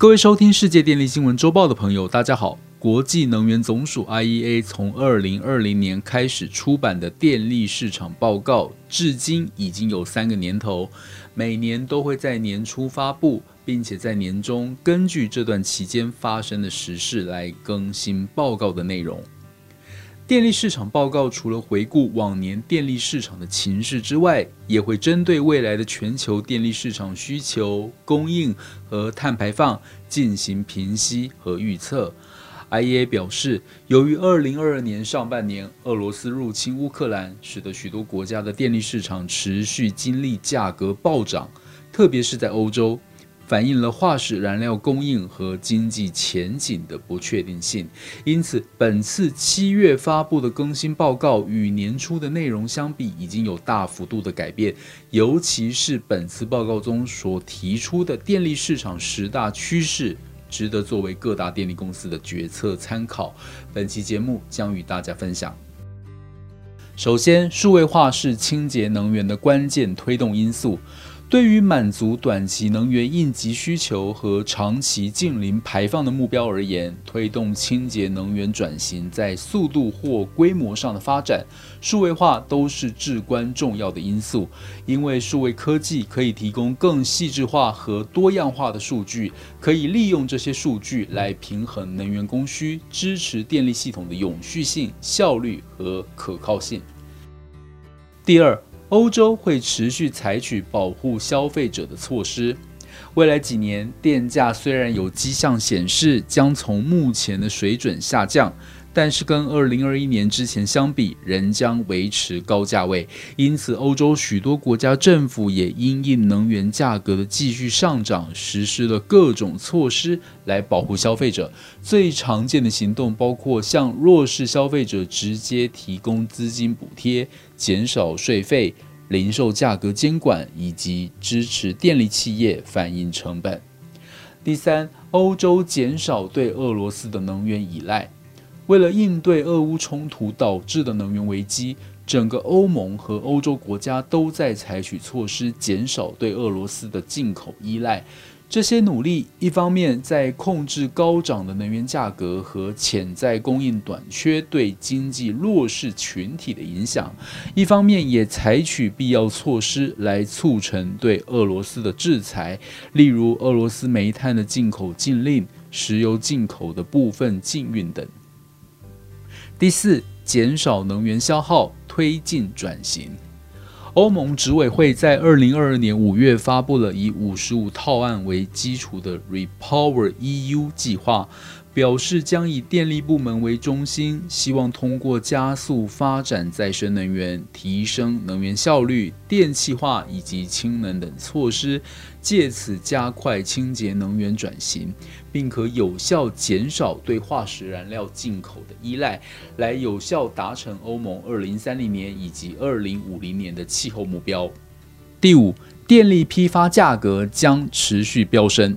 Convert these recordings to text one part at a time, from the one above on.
各位收听世界电力新闻周报的朋友，大家好。国际能源总署 （IEA） 从二零二零年开始出版的电力市场报告，至今已经有三个年头，每年都会在年初发布，并且在年中根据这段期间发生的时事来更新报告的内容。电力市场报告除了回顾往年电力市场的情势之外，也会针对未来的全球电力市场需求、供应和碳排放进行评析和预测。IEA 表示，由于2022年上半年俄罗斯入侵乌克兰，使得许多国家的电力市场持续经历价格暴涨，特别是在欧洲。反映了化石燃料供应和经济前景的不确定性，因此本次七月发布的更新报告与年初的内容相比，已经有大幅度的改变。尤其是本次报告中所提出的电力市场十大趋势，值得作为各大电力公司的决策参考。本期节目将与大家分享。首先，数位化是清洁能源的关键推动因素。对于满足短期能源应急需求和长期净零排放的目标而言，推动清洁能源转型在速度或规模上的发展，数位化都是至关重要的因素。因为数位科技可以提供更细致化和多样化的数据，可以利用这些数据来平衡能源供需，支持电力系统的永续性、效率和可靠性。第二。欧洲会持续采取保护消费者的措施。未来几年，电价虽然有迹象显示将从目前的水准下降。但是跟二零二一年之前相比，仍将维持高价位。因此，欧洲许多国家政府也因应能源价格的继续上涨，实施了各种措施来保护消费者。最常见的行动包括向弱势消费者直接提供资金补贴、减少税费、零售价格监管，以及支持电力企业反映成本。第三，欧洲减少对俄罗斯的能源依赖。为了应对俄乌冲突导致的能源危机，整个欧盟和欧洲国家都在采取措施，减少对俄罗斯的进口依赖。这些努力一方面在控制高涨的能源价格和潜在供应短缺对经济弱势群体的影响，一方面也采取必要措施来促成对俄罗斯的制裁，例如俄罗斯煤炭的进口禁令、石油进口的部分禁运等。第四，减少能源消耗，推进转型。欧盟执委会在二零二二年五月发布了以五十五套案为基础的 Repower EU 计划。表示将以电力部门为中心，希望通过加速发展再生能源、提升能源效率、电气化以及氢能等措施，借此加快清洁能源转型，并可有效减少对化石燃料进口的依赖，来有效达成欧盟二零三零年以及二零五零年的气候目标。第五，电力批发价格将持续飙升。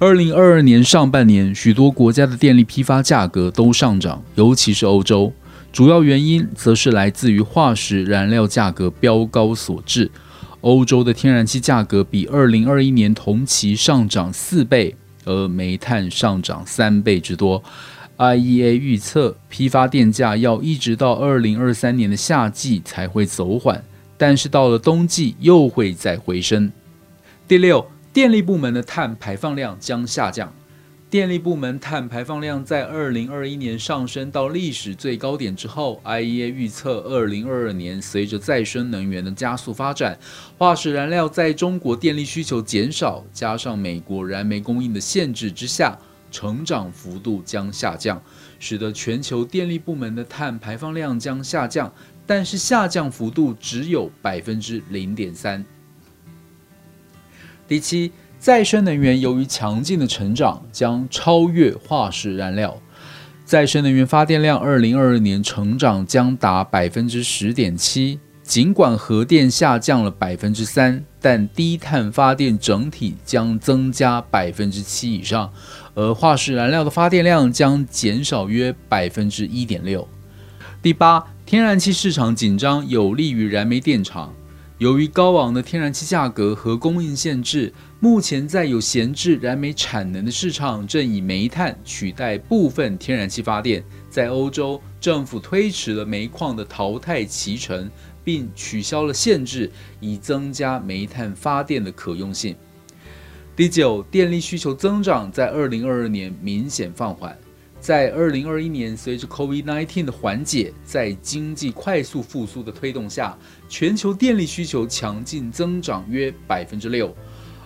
二零二二年上半年，许多国家的电力批发价格都上涨，尤其是欧洲。主要原因则是来自于化石燃料价格飙高所致。欧洲的天然气价格比二零二一年同期上涨四倍，而煤炭上涨三倍之多。IEA 预测，批发电价要一直到二零二三年的夏季才会走缓，但是到了冬季又会再回升。第六。电力部门的碳排放量将下降。电力部门碳排放量在二零二一年上升到历史最高点之后，IEA 预测二零二二年随着再生能源的加速发展，化石燃料在中国电力需求减少，加上美国燃煤供应的限制之下，成长幅度将下降，使得全球电力部门的碳排放量将下降，但是下降幅度只有百分之零点三。第七，再生能源由于强劲的成长，将超越化石燃料。再生能源发电量二零二二年成长将达百分之十点七。尽管核电下降了百分之三，但低碳发电整体将增加百分之七以上，而化石燃料的发电量将减少约百分之一点六。第八，天然气市场紧张有利于燃煤电厂。由于高昂的天然气价格和供应限制，目前在有闲置燃煤产能的市场，正以煤炭取代部分天然气发电。在欧洲，政府推迟了煤矿的淘汰期程，并取消了限制，以增加煤炭发电的可用性。第九，电力需求增长在二零二二年明显放缓。在二零二一年，随着 COVID-19 的缓解，在经济快速复苏的推动下，全球电力需求强劲增长约百分之六。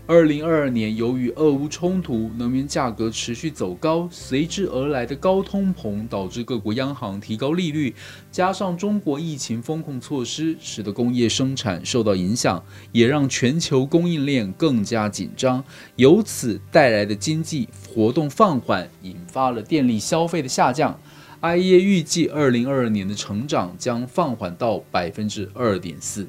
二零二二年，由于俄乌冲突，能源价格持续走高，随之而来的高通膨导致各国央行提高利率，加上中国疫情风控措施，使得工业生产受到影响，也让全球供应链更加紧张。由此带来的经济活动放缓，引发了电力消费的下降。IEA 预计，二零二二年的成长将放缓到百分之二点四。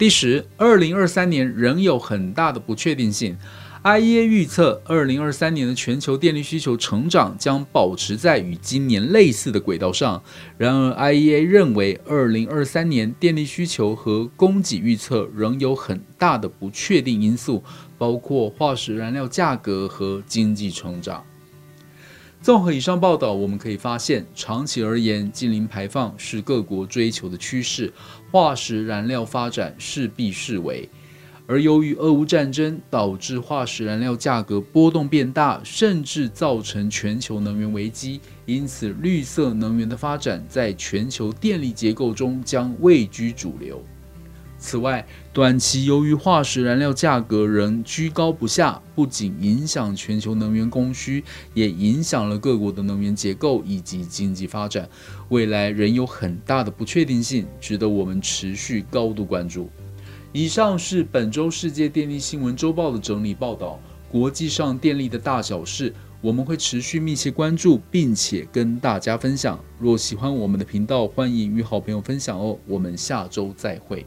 第十，二零二三年仍有很大的不确定性。IEA 预测，二零二三年的全球电力需求成长将保持在与今年类似的轨道上。然而，IEA 认为，二零二三年电力需求和供给预测仍有很大的不确定因素，包括化石燃料价格和经济成长。综合以上报道，我们可以发现，长期而言，近零排放是各国追求的趋势，化石燃料发展势必式微。而由于俄乌战争导致化石燃料价格波动变大，甚至造成全球能源危机，因此绿色能源的发展在全球电力结构中将位居主流。此外，短期由于化石燃料价格仍居高不下，不仅影响全球能源供需，也影响了各国的能源结构以及经济发展。未来仍有很大的不确定性，值得我们持续高度关注。以上是本周世界电力新闻周报的整理报道，国际上电力的大小事，我们会持续密切关注，并且跟大家分享。若喜欢我们的频道，欢迎与好朋友分享哦。我们下周再会。